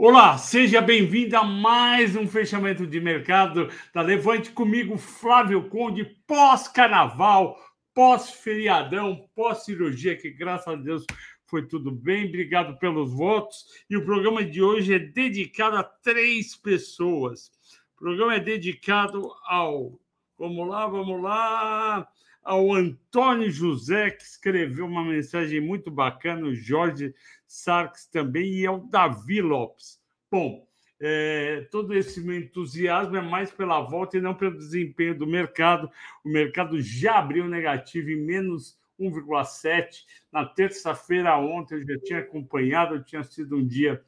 Olá, seja bem-vindo a mais um fechamento de mercado da Levante comigo, Flávio Conde, pós-carnaval, pós-feriadão, pós-cirurgia, que graças a Deus foi tudo bem. Obrigado pelos votos. E o programa de hoje é dedicado a três pessoas. O programa é dedicado ao. Vamos lá, vamos lá. Ao Antônio José, que escreveu uma mensagem muito bacana, o Jorge Sarks também, e ao Davi Lopes. Bom, é, todo esse entusiasmo é mais pela volta e não pelo desempenho do mercado. O mercado já abriu negativo em menos 1,7. Na terça-feira, ontem, eu já tinha acompanhado, tinha sido um dia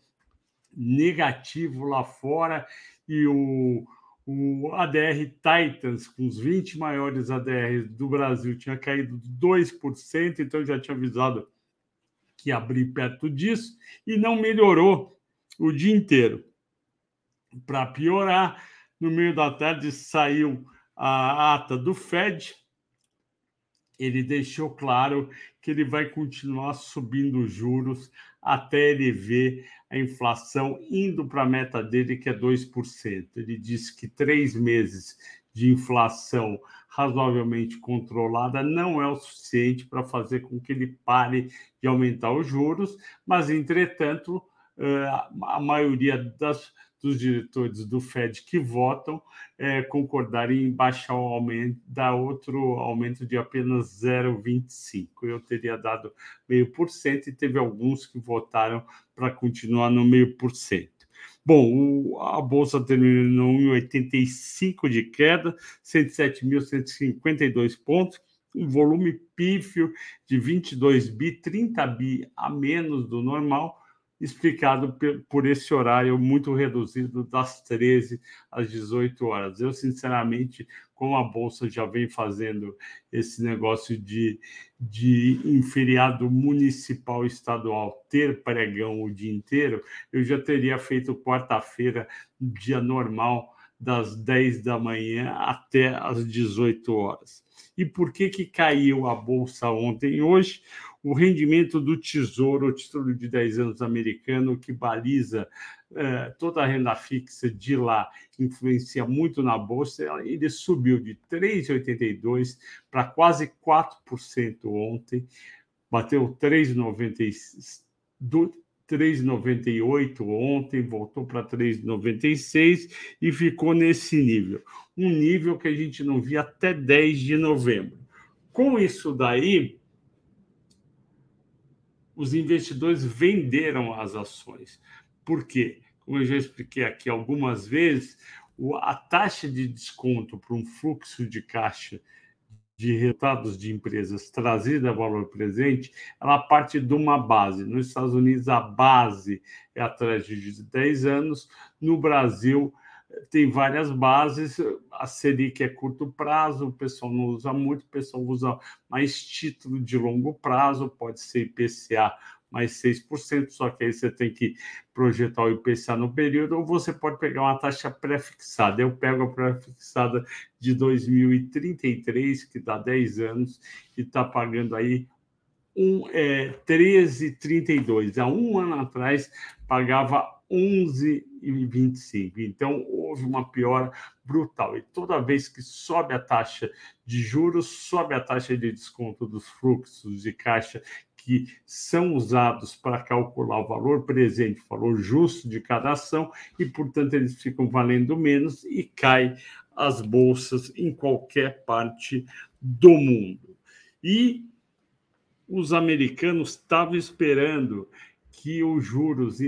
negativo lá fora e o, o ADR Titans, com os 20 maiores ADRs do Brasil, tinha caído 2%, então já tinha avisado que abrir perto disso e não melhorou o dia inteiro. Para piorar, no meio da tarde saiu a ata do Fed, ele deixou claro que ele vai continuar subindo os juros até ele ver a inflação indo para a meta dele, que é 2%. Ele disse que três meses de inflação razoavelmente controlada não é o suficiente para fazer com que ele pare de aumentar os juros, mas, entretanto, eh, a maioria das dos diretores do Fed que votam é, concordarem em baixar o aumento, dar outro aumento de apenas 0,25. Eu teria dado meio por cento e teve alguns que votaram para continuar no meio por cento. Bom, a bolsa terminou em 85 de queda, 107.152 pontos, um volume pífio de 22 bi, 30 bi a menos do normal, explicado por esse horário muito reduzido das 13 às 18 horas. Eu, sinceramente, como a Bolsa já vem fazendo esse negócio de, de em feriado municipal estadual ter pregão o dia inteiro, eu já teria feito quarta-feira, dia normal, das 10 da manhã até as 18 horas. E por que, que caiu a Bolsa ontem e hoje? O rendimento do Tesouro, o título de 10 anos americano, que baliza eh, toda a renda fixa de lá, influencia muito na Bolsa, ele subiu de 3,82% para quase 4% ontem, bateu 3,98 ontem, voltou para 3,96 e ficou nesse nível. Um nível que a gente não via até 10 de novembro. Com isso daí, os investidores venderam as ações. Por quê? Como eu já expliquei aqui algumas vezes, a taxa de desconto para um fluxo de caixa de resultados de empresas trazida a valor presente, ela parte de uma base. Nos Estados Unidos, a base é a tragédia de 10 anos. No Brasil, tem várias bases. A Selic é curto prazo, o pessoal não usa muito, o pessoal usa mais título de longo prazo, pode ser IPCA mais 6%, só que aí você tem que projetar o IPCA no período, ou você pode pegar uma taxa pré-fixada. Eu pego a pré-fixada de 2033, que dá 10 anos, e está pagando aí um, é, 13,32. Há um ano atrás pagava 11,25. Então, houve uma piora brutal. E toda vez que sobe a taxa de juros, sobe a taxa de desconto dos fluxos de caixa que são usados para calcular o valor presente, o valor justo de cada ação, e, portanto, eles ficam valendo menos e cai as bolsas em qualquer parte do mundo. E os americanos estavam esperando que os juros,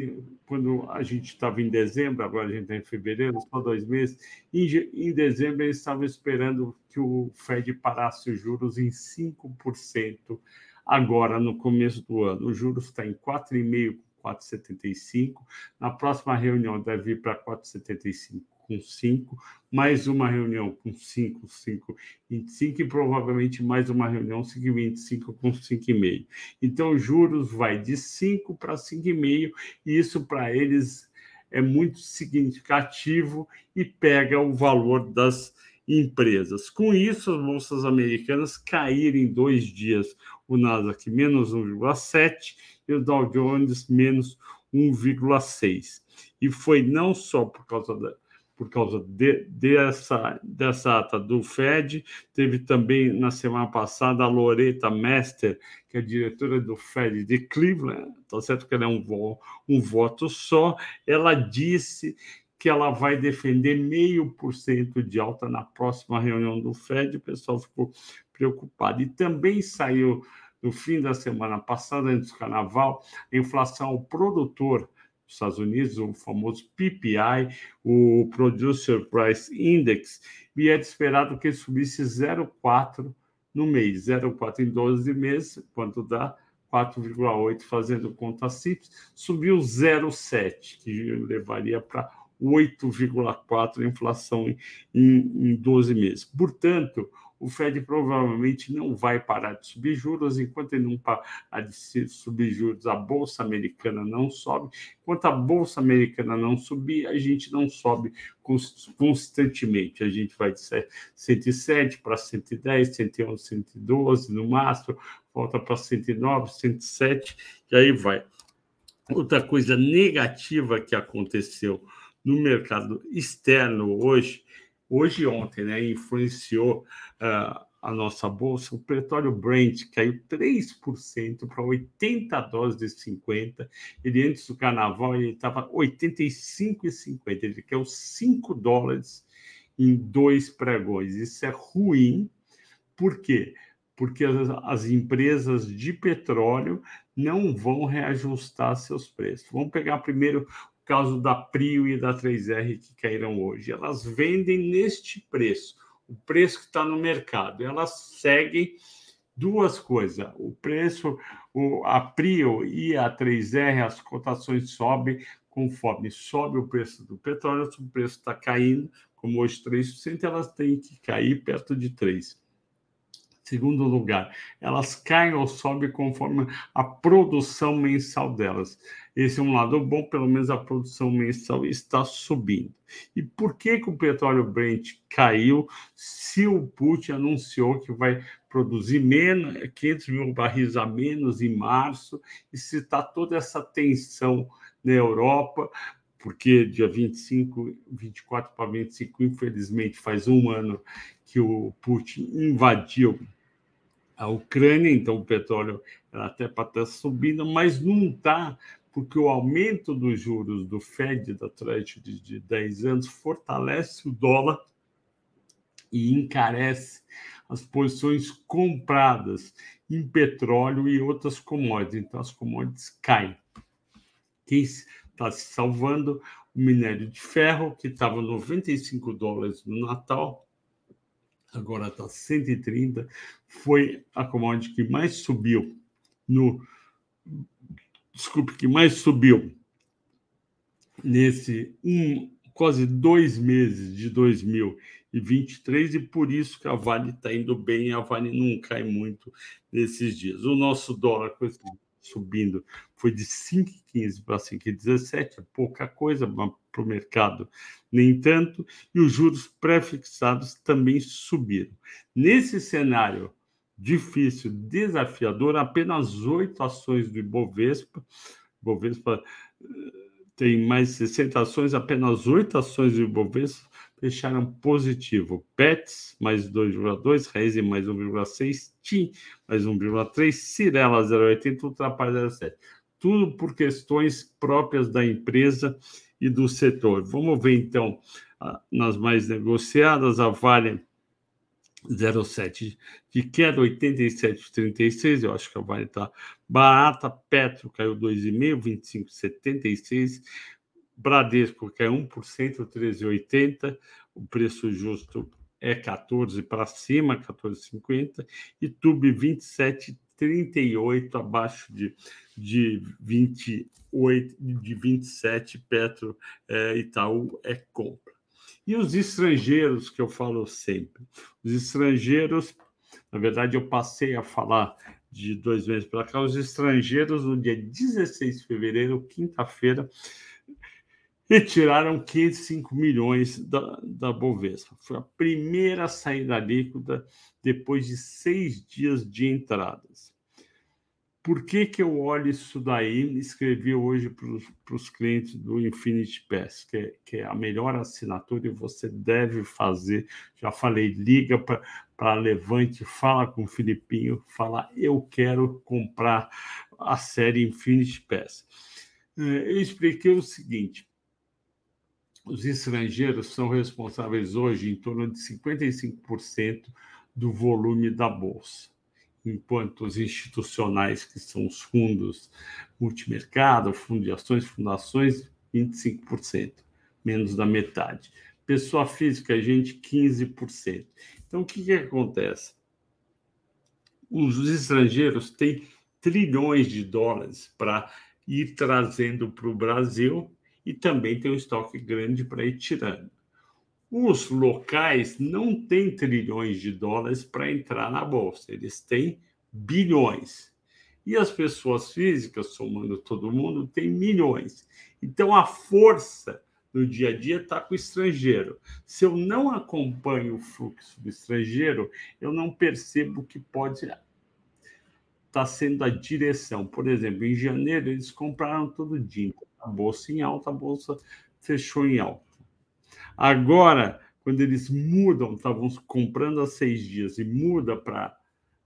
quando a gente estava em dezembro, agora a gente está em fevereiro, só dois meses, em, dezembro eles estavam esperando que o Fed parasse os juros em 5% agora, no começo do ano. O juros está em 4,5%, 4,75%. Na próxima reunião deve ir para 4,75% com 5, mais uma reunião com 5, 5, 25 e provavelmente mais uma reunião 5, 25 com 5,5. Então, juros vai de 5 para 5,5 e isso para eles é muito significativo e pega o valor das empresas. Com isso, as bolsas americanas caíram em dois dias. O Nasdaq menos 1,7 e o Dow Jones menos 1,6. E foi não só por causa da, por causa de, dessa, dessa ata do Fed. Teve também, na semana passada, a Loreta Mester, que é diretora do Fed de Cleveland, tá certo que ela é um, vo, um voto só, ela disse que ela vai defender meio por cento de alta na próxima reunião do Fed. O pessoal ficou preocupado. E também saiu no fim da semana passada, antes do carnaval, a inflação ao produtor Estados Unidos, o famoso PPI, o Producer Price Index, e é esperado que subisse 0,4 no mês, 0,4 em 12 meses, quanto dá 4,8 fazendo conta simples, subiu 0,7, que levaria para 8,4 a inflação em, em 12 meses. Portanto, o Fed provavelmente não vai parar de subir juros, enquanto ele não parar de subir juros, a Bolsa Americana não sobe. Enquanto a Bolsa Americana não subir, a gente não sobe constantemente. A gente vai de 107 para 110, 111, 112 no máximo, volta para 109, 107, e aí vai. Outra coisa negativa que aconteceu no mercado externo hoje hoje e ontem, né, influenciou uh, a nossa bolsa, o petróleo Brent caiu 3% para 80 dólares de 50. Ele antes do carnaval ele estava 85,50. Ele caiu 5 dólares em dois pregões. Isso é ruim. Por quê? Porque as, as empresas de petróleo não vão reajustar seus preços. Vamos pegar primeiro caso da Prio e da 3R que caíram hoje. Elas vendem neste preço, o preço que está no mercado. Elas seguem duas coisas: o preço, o, a Prio e a 3R, as cotações sobem conforme sobe o preço do petróleo, se o preço está caindo, como hoje 3%, elas têm que cair perto de 3%. Segundo lugar, elas caem ou sobem conforme a produção mensal delas. Esse é um lado bom, pelo menos a produção mensal está subindo. E por que, que o petróleo Brent caiu se o Putin anunciou que vai produzir menos, 500 mil barris a menos em março, e se está toda essa tensão na Europa, porque dia 25, 24 para 25, infelizmente, faz um ano que o Putin invadiu a Ucrânia, então o petróleo até para estar tá subindo, mas não está, porque o aumento dos juros do Fed, da Treasury de 10 anos, fortalece o dólar e encarece as posições compradas em petróleo e outras commodities. Então, as commodities caem. Quem está se salvando? O minério de ferro, que estava 95 dólares no Natal, agora está 130, foi a commodity que mais subiu no. Desculpe, que mais subiu nesse um, quase dois meses de 2023 e por isso que a Vale está indo bem, a Vale não cai muito nesses dias. O nosso dólar com esse subindo foi de 5,15 para 5,17, é pouca coisa para o mercado, nem tanto, e os juros pré-fixados também subiram. Nesse cenário difícil, desafiador, apenas oito ações do Ibovespa, Ibovespa eh, tem mais de 60 ações, apenas oito ações do Ibovespa fecharam positivo. Pets, mais 2,2, Reise, mais 1,6, TIM, mais 1,3, Cirela, 0,80, Ultrapar, 0,7. Tudo por questões próprias da empresa e do setor. Vamos ver, então, nas mais negociadas, a Vale 0,7 de queda, 87,36. Eu acho que a Vale está barata. Petro caiu 2,5, 25,76. Bradesco cai 1%, 13,80. O preço justo é 14 para cima, 14,50. E Tube 27,38 abaixo de, de 28, de 27. Petro é, Itaú é compra. E os estrangeiros, que eu falo sempre. Os estrangeiros, na verdade, eu passei a falar de dois meses para cá, os estrangeiros, no dia 16 de fevereiro, quinta-feira, retiraram 505 milhões da, da Bovespa. Foi a primeira saída líquida depois de seis dias de entradas. por que, que eu olho isso daí? Escrevi hoje para os clientes do Infinity Pass, que é, que é, a melhor assinatura e você deve fazer. Já falei, liga para Levante, fala com o Filipinho, fala eu quero comprar a série Infinity Pass. É, eu expliquei o seguinte: os estrangeiros são responsáveis hoje em torno de 55% do volume da bolsa enquanto os institucionais, que são os fundos multimercado, fundo de ações, fundações, 25%, menos da metade. Pessoa física, gente, 15%. Então, o que, que acontece? Os estrangeiros têm trilhões de dólares para ir trazendo para o Brasil e também tem um estoque grande para ir tirando. Os locais não têm trilhões de dólares para entrar na bolsa, eles têm bilhões. E as pessoas físicas, somando todo mundo, têm milhões. Então a força no dia a dia está com o estrangeiro. Se eu não acompanho o fluxo do estrangeiro, eu não percebo que pode estar tá sendo a direção. Por exemplo, em janeiro eles compraram todo dia. A bolsa em alta, a bolsa fechou em alta. Agora, quando eles mudam, estavam comprando há seis dias e muda para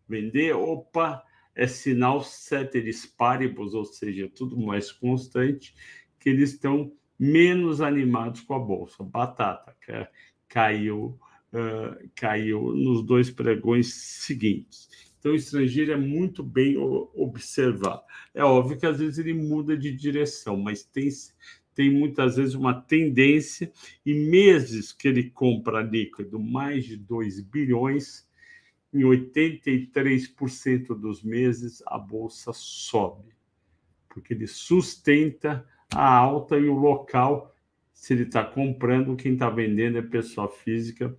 vender, opa, é sinal ceteris paribus, ou seja, tudo mais constante, que eles estão menos animados com a bolsa. Batata que caiu, uh, caiu nos dois pregões seguintes. Então, o estrangeiro é muito bem observar. É óbvio que às vezes ele muda de direção, mas tem, tem muitas vezes uma tendência, e meses que ele compra líquido mais de 2 bilhões, em 83% dos meses a bolsa sobe, porque ele sustenta a alta e o local, se ele está comprando, quem está vendendo é pessoa física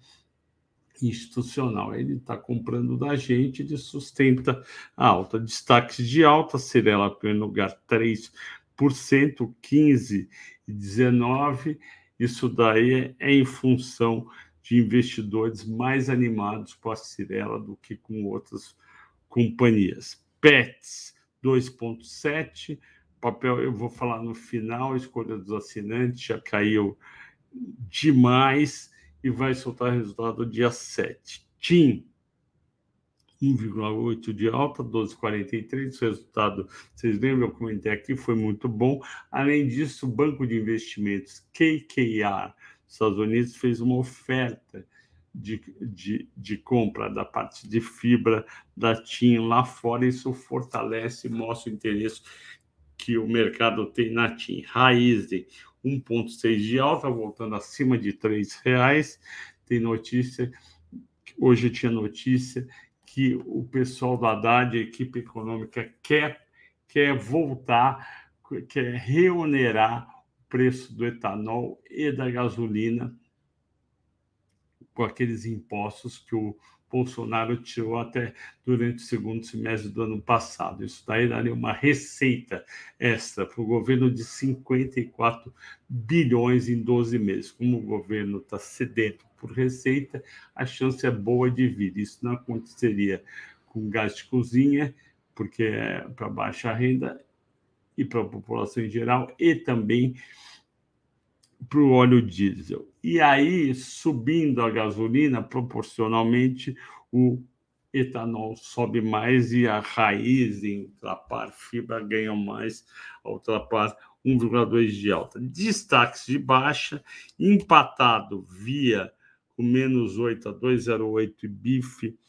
institucional. Ele está comprando da gente, ele sustenta a alta. Destaques de alta, Cirela, em lugar 3%, 15% e 19%. Isso daí é em função de investidores mais animados com a Cirela do que com outras companhias. PETS 2,7%. Papel, eu vou falar no final, escolha dos assinantes já caiu demais e vai soltar resultado dia 7. TIM 1,8 de alta, 12,43. O resultado, vocês lembram, eu comentei aqui, foi muito bom. Além disso, o Banco de Investimentos KKR, Estados Unidos, fez uma oferta de, de, de compra da parte de fibra da TIM lá fora. Isso fortalece mostra o interesse que o mercado tem na TIM. Raizen, 1,6 de alta, voltando acima de R$ reais. Tem notícia, hoje tinha notícia que o pessoal da Haddad, a equipe econômica, quer, quer voltar, quer reonerar o preço do etanol e da gasolina com aqueles impostos que o Bolsonaro tirou até durante o segundo semestre do ano passado. Isso daí daria uma receita extra para o governo de 54 bilhões em 12 meses. Como o governo está sedento por receita, a chance é boa de vir. Isso não aconteceria com gás de cozinha, porque é para baixa renda e para a população em geral, e também para o óleo diesel. E aí, subindo a gasolina, proporcionalmente, o etanol sobe mais e a raiz em ultrapar fibra ganha mais, a ultrapar 1,2 de alta. Destaques de baixa, empatado via com menos 8 a 2,08 e bife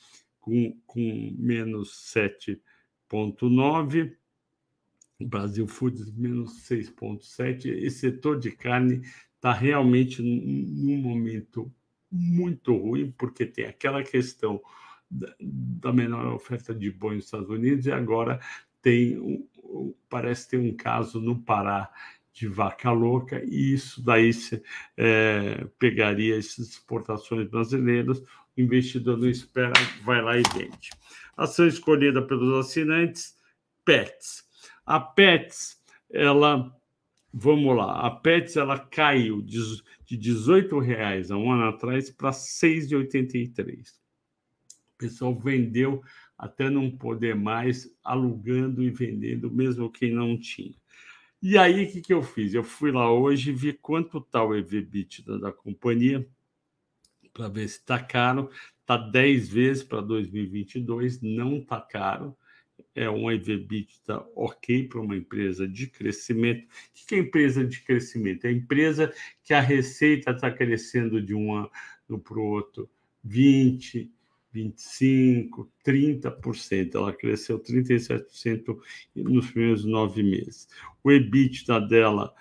com, com menos 7,9. Brasil Foods menos 6,7. E setor de carne está realmente num momento muito ruim, porque tem aquela questão da, menor oferta de boi nos Estados Unidos e agora tem parece ter um caso no Pará de vaca louca, e isso daí é, pegaria essas exportações brasileiras, o investidor não espera, vai lá e vende. Ação escolhida pelos assinantes, PETS. A PETS, ela, vamos lá, a PETS ela caiu de, de 18 reais há um ano atrás para 6,83. O pessoal vendeu até não poder mais, alugando e vendendo, mesmo quem não tinha. E aí, o que, que eu fiz? Eu fui lá hoje e vi quanto está o EV/EBITDA da companhia, para ver se está caro. Está 10 vezes para 2022, não está caro. É um EV/EBITDA ok para uma empresa de crescimento. O que é empresa de crescimento? É a empresa que a receita está crescendo de um ano para o outro 20%, 25%, 30%. Ela cresceu 37% nos primeiros nove meses. O EBITDA dela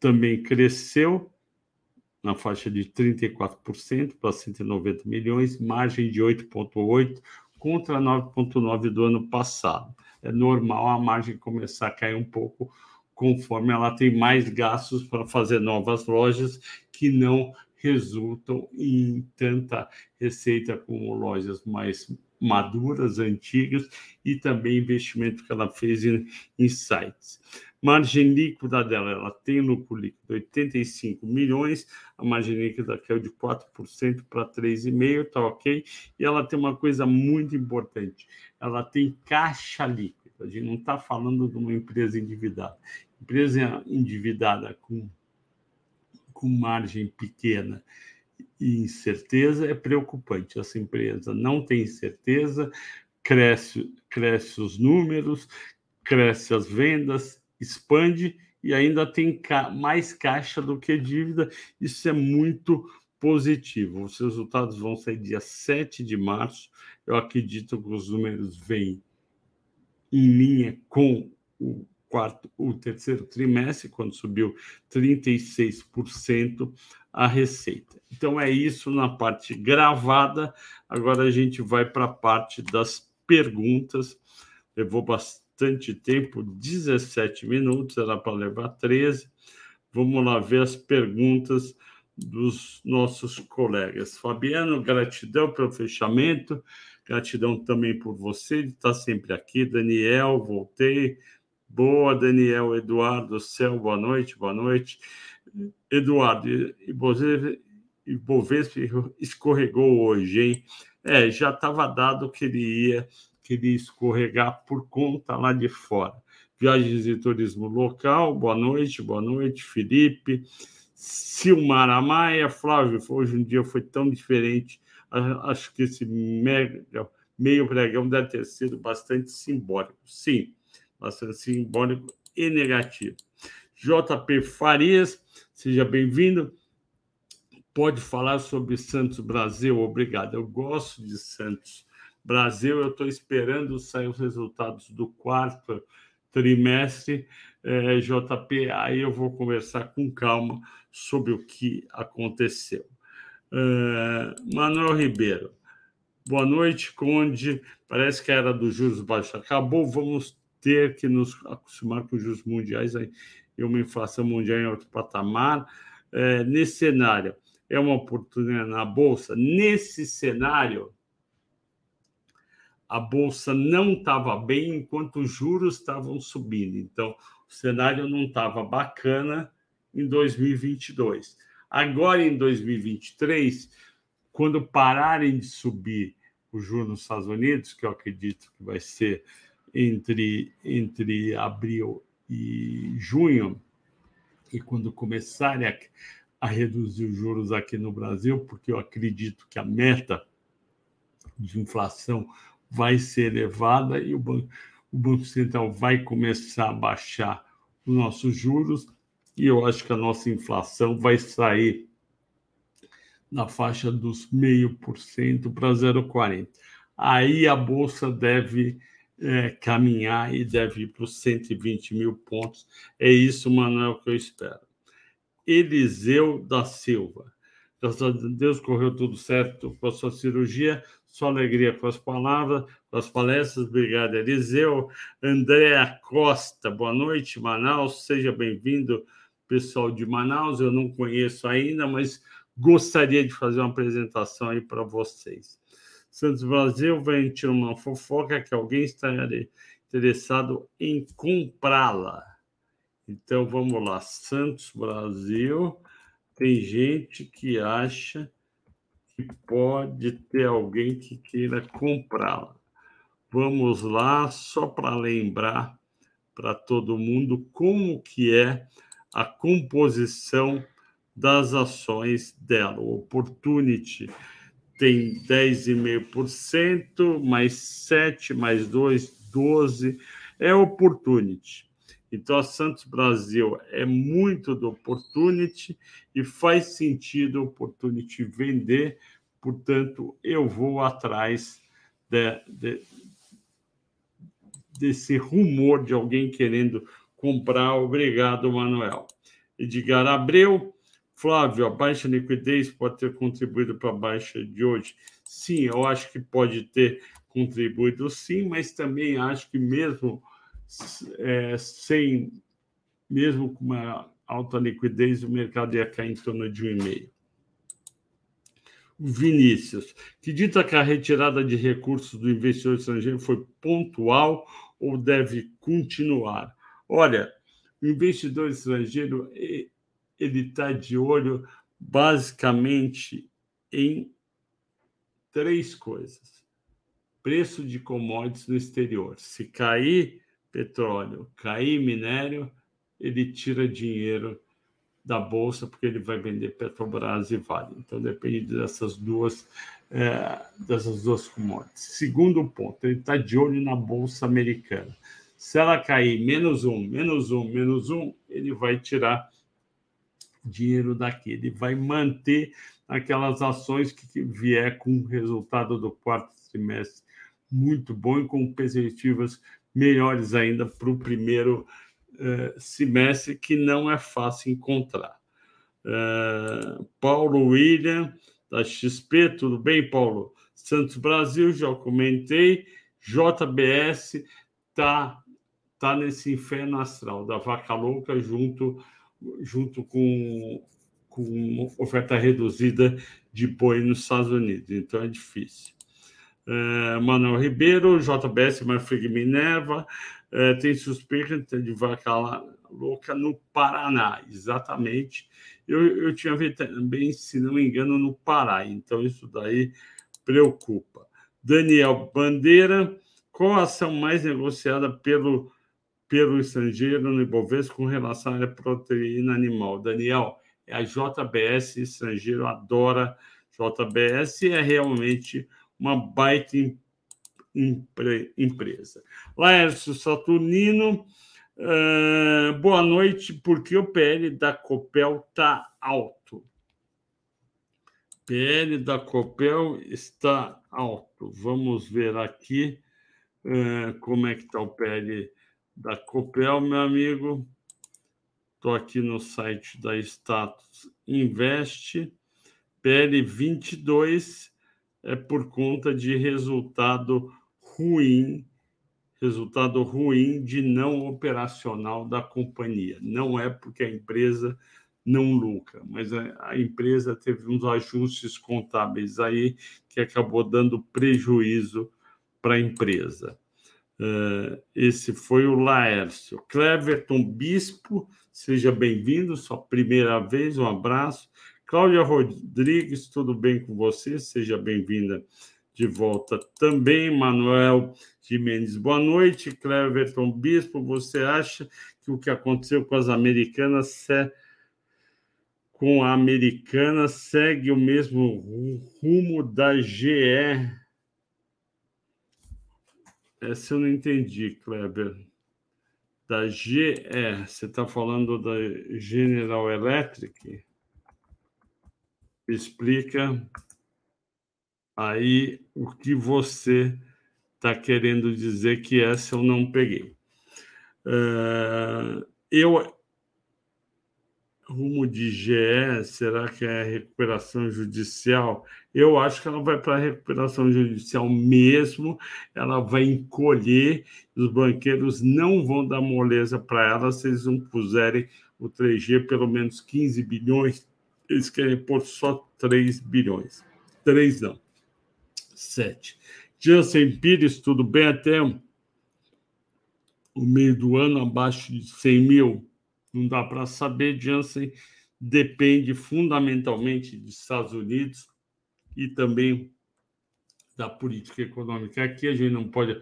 também cresceu na faixa de 34% para 190 milhões, margem de 8,8% contra 9,9% do ano passado. É normal a margem começar a cair um pouco conforme ela tem mais gastos para fazer novas lojas que não resultam em tanta receita como lojas mais maduras, antigas, e também investimento que ela fez em, em sites. Margem líquida dela, ela tem lucro líquido 85 milhões, a margem líquida caiu de 4% para 3,5%, tá ok? E ela tem uma coisa muito importante, ela tem caixa líquida. A gente não está falando de uma empresa endividada. Empresa endividada com com margem pequena e incerteza é preocupante. Essa empresa não tem certeza, cresce, cresce os números, cresce as vendas, expande e ainda tem ca mais caixa do que dívida. Isso é muito positivo. Os resultados vão sair dia 7 de março. Eu acredito que os números vêm em linha com o quarto, o terceiro trimestre, quando subiu 36% a receita. Então é isso na parte gravada. Agora a gente vai para a parte das perguntas. Levou bastante tempo, 17 minutos, era para levar 13. Vamos lá ver as perguntas dos nossos colegas. Fabiano, gratidão pelo fechamento, gratidão também por você, ele está sempre aqui. Daniel, voltei. Boa, Daniel, Eduardo, Céu, boa noite, boa noite. Eduardo, e Bovespa escorregou hoje, hein? É, já estava dado que ele ia, que ele escorregar por conta lá de fora. Viagens e turismo local, boa noite, boa noite, Felipe. Silmar Maia, Flávio, hoje um dia foi tão diferente. Acho que esse mega, meio pregão deve ter sido bastante simbólico. Sim, bastante simbólico e negativo. JP Farias, seja bem-vindo. Pode falar sobre Santos Brasil? Obrigado. Eu gosto de Santos Brasil. Eu estou esperando sair os resultados do quarto trimestre. É, JP, aí eu vou conversar com calma sobre o que aconteceu. É, Manuel Ribeiro, boa noite, Conde. Parece que a era dos juros baixos acabou. Vamos ter que nos acostumar com os juros mundiais e uma inflação mundial em outro patamar. É, nesse cenário, é uma oportunidade na Bolsa. Nesse cenário, a Bolsa não estava bem enquanto os juros estavam subindo. Então, o cenário não estava bacana em 2022. Agora, em 2023, quando pararem de subir os juros nos Estados Unidos, que eu acredito que vai ser entre, entre abril e junho, e quando começarem a, a reduzir os juros aqui no Brasil, porque eu acredito que a meta de inflação vai ser elevada e o Banco, o Banco Central vai começar a baixar os nossos juros, e eu acho que a nossa inflação vai sair na faixa dos 0,5% para 0,40%. Aí a Bolsa deve é, caminhar e deve ir para os 120 mil pontos. É isso, Manuel, que eu espero. Eliseu da Silva. Graças a Deus correu tudo certo com a sua cirurgia. Só alegria com as palavras, com as palestras. Obrigado, Eliseu. Andréa Costa, boa noite, Manaus. Seja bem-vindo, pessoal de Manaus. Eu não conheço ainda, mas gostaria de fazer uma apresentação aí para vocês. Santos Brasil tirar uma fofoca que alguém está interessado em comprá-la. Então vamos lá, Santos Brasil. Tem gente que acha que pode ter alguém que queira comprá-la. Vamos lá, só para lembrar para todo mundo como que é a composição das ações dela. O Opportunity tem 10,5%, mais 7, mais 2, 12, é Opportunity. Então, a Santos Brasil é muito do Opportunity e faz sentido o Opportunity vender, portanto, eu vou atrás de, de, desse rumor de alguém querendo comprar. Obrigado, Manuel. Edgar Abreu, Flávio, a baixa liquidez pode ter contribuído para a baixa de hoje? Sim, eu acho que pode ter contribuído sim, mas também acho que mesmo é, sem, mesmo com uma alta liquidez, o mercado ia cair em torno de 1,5. Vinícius, acredita que a retirada de recursos do investidor estrangeiro foi pontual ou deve continuar? Olha, o investidor estrangeiro ele está de olho basicamente em três coisas: preço de commodities no exterior. Se cair petróleo, cair minério, ele tira dinheiro da bolsa porque ele vai vender Petrobras e Vale. Então depende dessas duas é, dessas duas commodities. Segundo ponto, ele está de olho na bolsa americana. Se ela cair menos um, menos um, menos um, ele vai tirar dinheiro daqui. Ele vai manter aquelas ações que vier com o resultado do quarto trimestre muito bom e com perspectivas melhores ainda para o primeiro uh, semestre, que não é fácil encontrar. Uh, Paulo William da XP, tudo bem, Paulo? Santos Brasil, já comentei. JBS tá tá nesse inferno astral da vaca louca junto junto com com oferta reduzida de boi nos Estados Unidos. Então é difícil. Uh, Manuel Ribeiro, JBS, Marfrig Minerva, uh, tem suspeita de vaca louca no Paraná, exatamente. Eu, eu tinha visto também, se não me engano, no Pará, então isso daí preocupa. Daniel Bandeira, qual a ação mais negociada pelo, pelo estrangeiro no Ibovespa com relação à proteína animal? Daniel, é a JBS, estrangeiro adora JBS é realmente uma baita empresa. Laércio Saturnino, Uh, boa noite, porque o PL da Copel está alto. PL da Copel está alto. Vamos ver aqui uh, como é que está o PL da Copel, meu amigo. Estou aqui no site da Status Invest. PL 22 é por conta de resultado ruim resultado ruim de não operacional da companhia. Não é porque a empresa não lucra, mas a, a empresa teve uns ajustes contábeis aí que acabou dando prejuízo para a empresa. Uh, esse foi o Laércio. Cleverton Bispo, seja bem-vindo, sua primeira vez, um abraço. Cláudia Rodrigues, tudo bem com você? Seja bem-vinda de volta também. Manuel Jimenez, boa noite. Cleverton Bispo, você acha que o que aconteceu com as americanas com a americana segue o mesmo rumo da GE? Essa eu não entendi, Kleber. Da GE, você está falando da General Electric? Explica aí o que você está querendo dizer que essa eu não peguei. Uh, eu rumo de GE, será que é recuperação judicial? Eu acho que ela vai para a recuperação judicial mesmo, ela vai encolher, os banqueiros não vão dar moleza para ela se eles não puserem o 3G pelo menos 15 bilhões, eles querem pôr só 3 bilhões. 3 não. 7. Jansen Pires, tudo bem até o meio do ano, abaixo de 100 mil? Não dá para saber. Jansen depende fundamentalmente dos Estados Unidos e também da política econômica. Aqui a gente não pode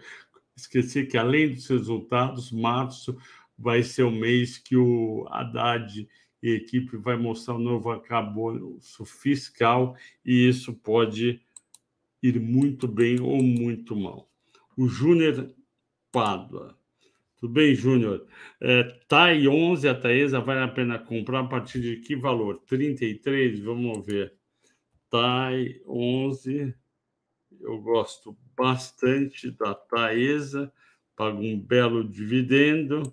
esquecer que, além dos resultados, março vai ser o mês que o Haddad e a equipe vai mostrar um novo arcabouço fiscal e isso pode ir muito bem ou muito mal. O Júnior Pádua. Tudo bem, Júnior? É, TAI 11, a Taesa, vale a pena comprar a partir de que valor? 33? Vamos ver. TAI 11, eu gosto bastante da Taesa, paga um belo dividendo.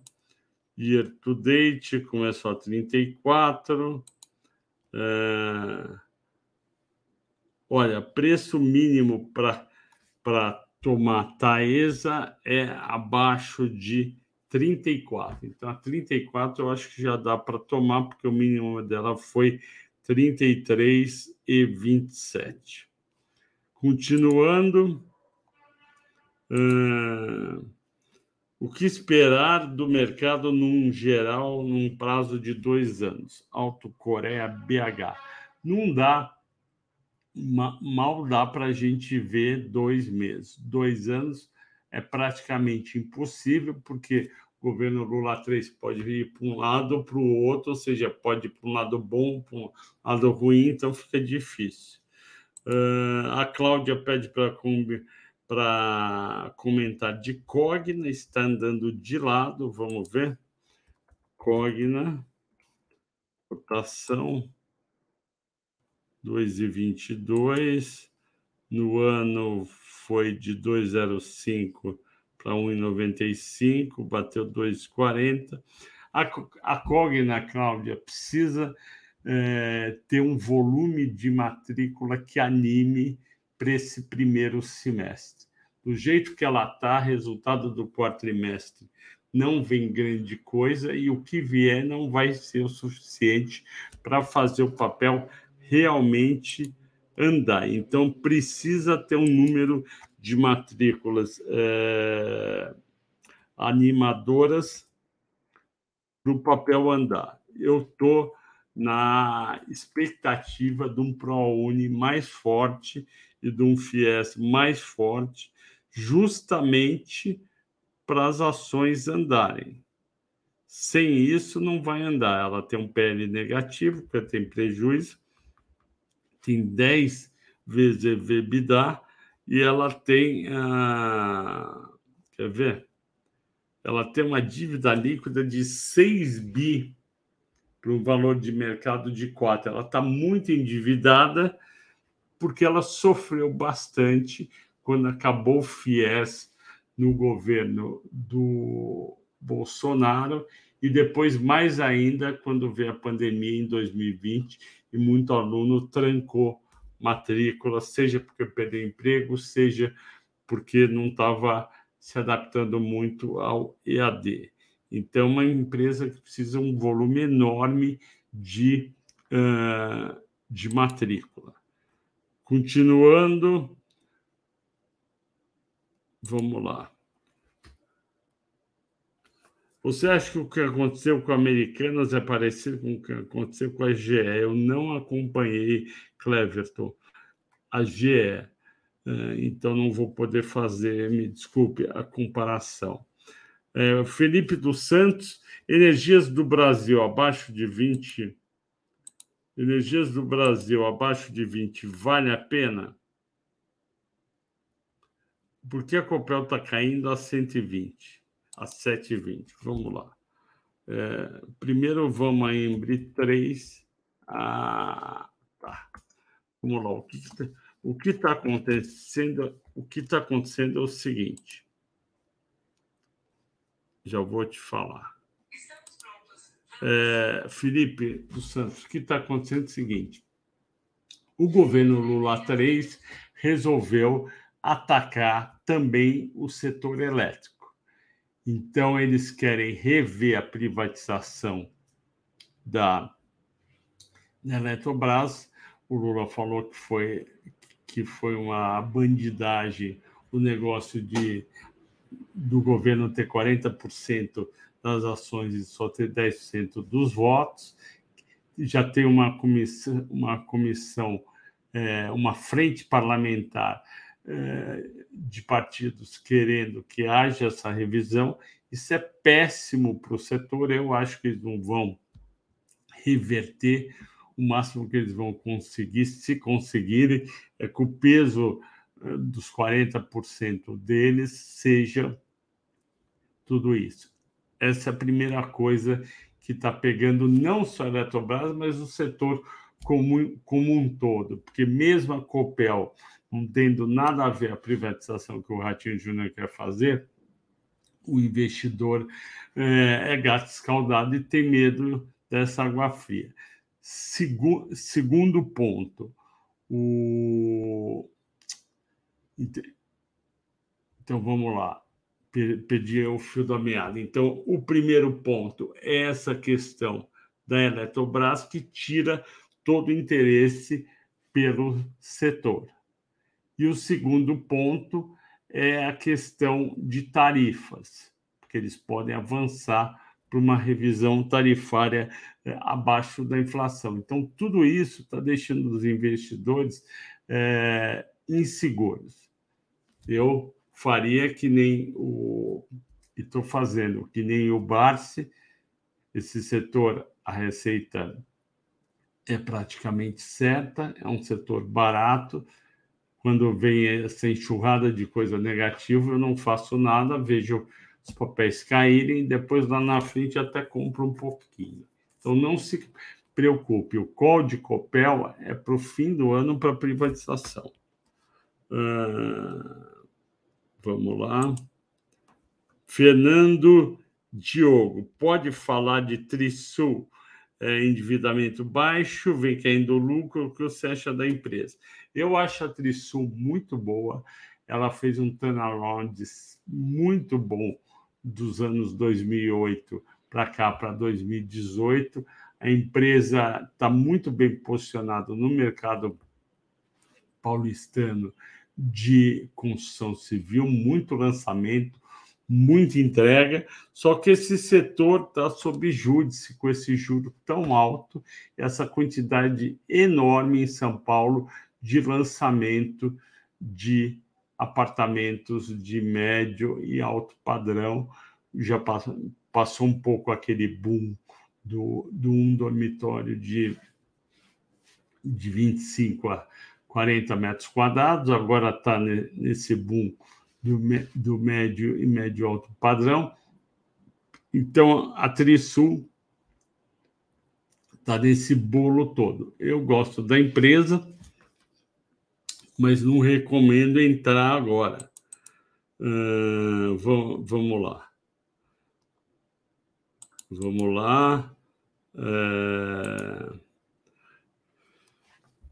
Year to date começou a 34. É... Olha, preço mínimo para tomar Taesa é abaixo de 34. Então, a 34 eu acho que já dá para tomar, porque o mínimo dela foi 33 e 27. Continuando. Uh, o que esperar do mercado num geral, num prazo de dois anos? Alto Coreia BH. Não dá mal dá para a gente ver dois meses. Dois anos é praticamente impossível, porque o governo Lula 3 pode ir para um lado ou para o outro, ou seja, pode ir para um lado bom, para um lado ruim, então fica difícil. Uh, a Cláudia pede para comentar de Cogna, está andando de lado, vamos ver. Cogna, cotação 2,22. No ano foi de 2,05 para 1,95, bateu 2,40. A, a Cogna, Cláudia, precisa é, ter um volume de matrícula que anime para esse primeiro semestre. Do jeito que ela está, resultado do quatrimestre não vem grande coisa e o que vier não vai ser o suficiente para fazer o papel realmente andar. Então, precisa ter um número de matrículas é, animadoras para o papel andar. Eu estou na expectativa de um ProUni mais forte e de um FIES mais forte, justamente para as ações andarem. Sem isso, não vai andar. Ela tem um PL negativo, porque tem prejuízo, tem 10 vezes EBITDA e ela tem. Ah, quer ver? Ela tem uma dívida líquida de 6 bi para um valor de mercado de 4. Ela está muito endividada porque ela sofreu bastante quando acabou o FIES no governo do Bolsonaro e depois mais ainda quando veio a pandemia em 2020 e muito aluno trancou matrícula, seja porque perdeu emprego, seja porque não estava se adaptando muito ao EAD. Então, é uma empresa que precisa um volume enorme de, uh, de matrícula. Continuando, vamos lá. Você acha que o que aconteceu com Americanas é parecido com o que aconteceu com a GE? Eu não acompanhei Cleverton, a GE, eh, então não vou poder fazer, me desculpe, a comparação. É, Felipe dos Santos, Energias do Brasil abaixo de 20. Energias do Brasil abaixo de 20, vale a pena? Por que a Copel está caindo a 120? Às 7h20. Vamos lá. É, primeiro vamos a Embri 3. Ah, tá. Vamos lá. O que está acontecendo? O que está acontecendo é o seguinte. Já vou te falar. É, Felipe dos Santos, o que está acontecendo é o seguinte: o governo Lula 3 resolveu atacar também o setor elétrico. Então, eles querem rever a privatização da, da Eletrobras. O Lula falou que foi, que foi uma bandidagem o negócio de, do governo ter 40% das ações e só ter 10% dos votos. Já tem uma comissão, uma, comissão é, uma frente parlamentar de partidos querendo que haja essa revisão. Isso é péssimo para o setor. Eu acho que eles não vão reverter. O máximo que eles vão conseguir, se conseguirem, é que o peso é, dos 40% deles seja tudo isso. Essa é a primeira coisa que está pegando não só a Eletrobras, mas o setor como, como um todo, porque mesmo a Copel não tendo nada a ver a privatização que o Ratinho Júnior quer fazer, o investidor é, é gato escaldado e tem medo dessa água fria. Segu, segundo ponto, o... Então vamos lá, perdi o fio da meada. Então, o primeiro ponto é essa questão da Eletrobras que tira todo interesse pelo setor. E o segundo ponto é a questão de tarifas, porque eles podem avançar para uma revisão tarifária é, abaixo da inflação. Então, tudo isso está deixando os investidores é, inseguros. Eu faria que nem o. estou fazendo, que nem o Barsi, esse setor, a receita é praticamente certa, é um setor barato quando vem essa enxurrada de coisa negativa, eu não faço nada, vejo os papéis caírem, depois lá na frente até compro um pouquinho. Então não se preocupe, o call de Copel é para o fim do ano para privatização. Uh, vamos lá. Fernando Diogo, pode falar de Trisul? É, endividamento baixo, vem caindo o lucro, o que você acha da empresa? Eu acho a Trisul muito boa, ela fez um turnaround muito bom dos anos 2008 para cá, para 2018. A empresa está muito bem posicionada no mercado paulistano de construção civil, muito lançamento, muita entrega, só que esse setor está sob júdice com esse juro tão alto, essa quantidade enorme em São Paulo de lançamento de apartamentos de médio e alto padrão. Já passou, passou um pouco aquele boom do, do um dormitório de, de 25 a 40 metros quadrados, agora está nesse boom do, do médio e médio alto padrão. Então, a Trisul está nesse bolo todo. Eu gosto da empresa, mas não recomendo entrar agora. Uh, vamos, vamos lá. Vamos lá. Uh...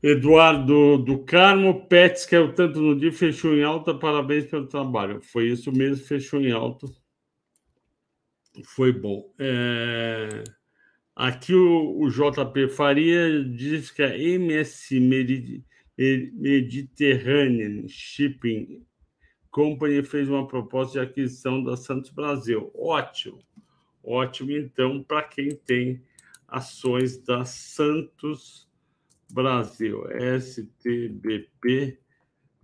Eduardo do Carmo, Pets caiu tanto no dia, fechou em alta, parabéns pelo trabalho. Foi isso mesmo, fechou em alta. Foi bom. É... Aqui o, o, JP Faria diz que a MS Mediterranean Shipping Company fez uma proposta de aquisição da Santos Brasil. Ótimo, ótimo então para quem tem ações da Santos Brasil, STBP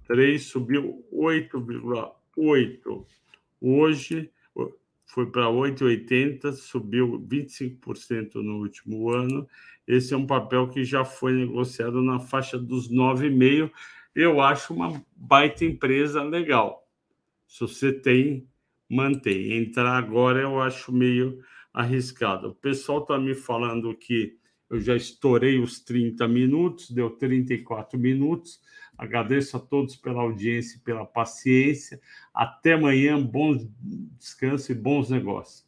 3 subiu 8,8. Hoje foi para 8,80, subiu 25% no último ano. Esse é um papel que já foi negociado na faixa dos 9,5. Eu acho uma baita empresa legal. Se você tem, mantém. Entrar agora eu acho meio arriscado. O pessoal está me falando que eu já estourei os 30 minutos, deu 34 minutos. Agradeço a todos pela audiência e pela paciência. Até amanhã, bom descanso e bons negócios.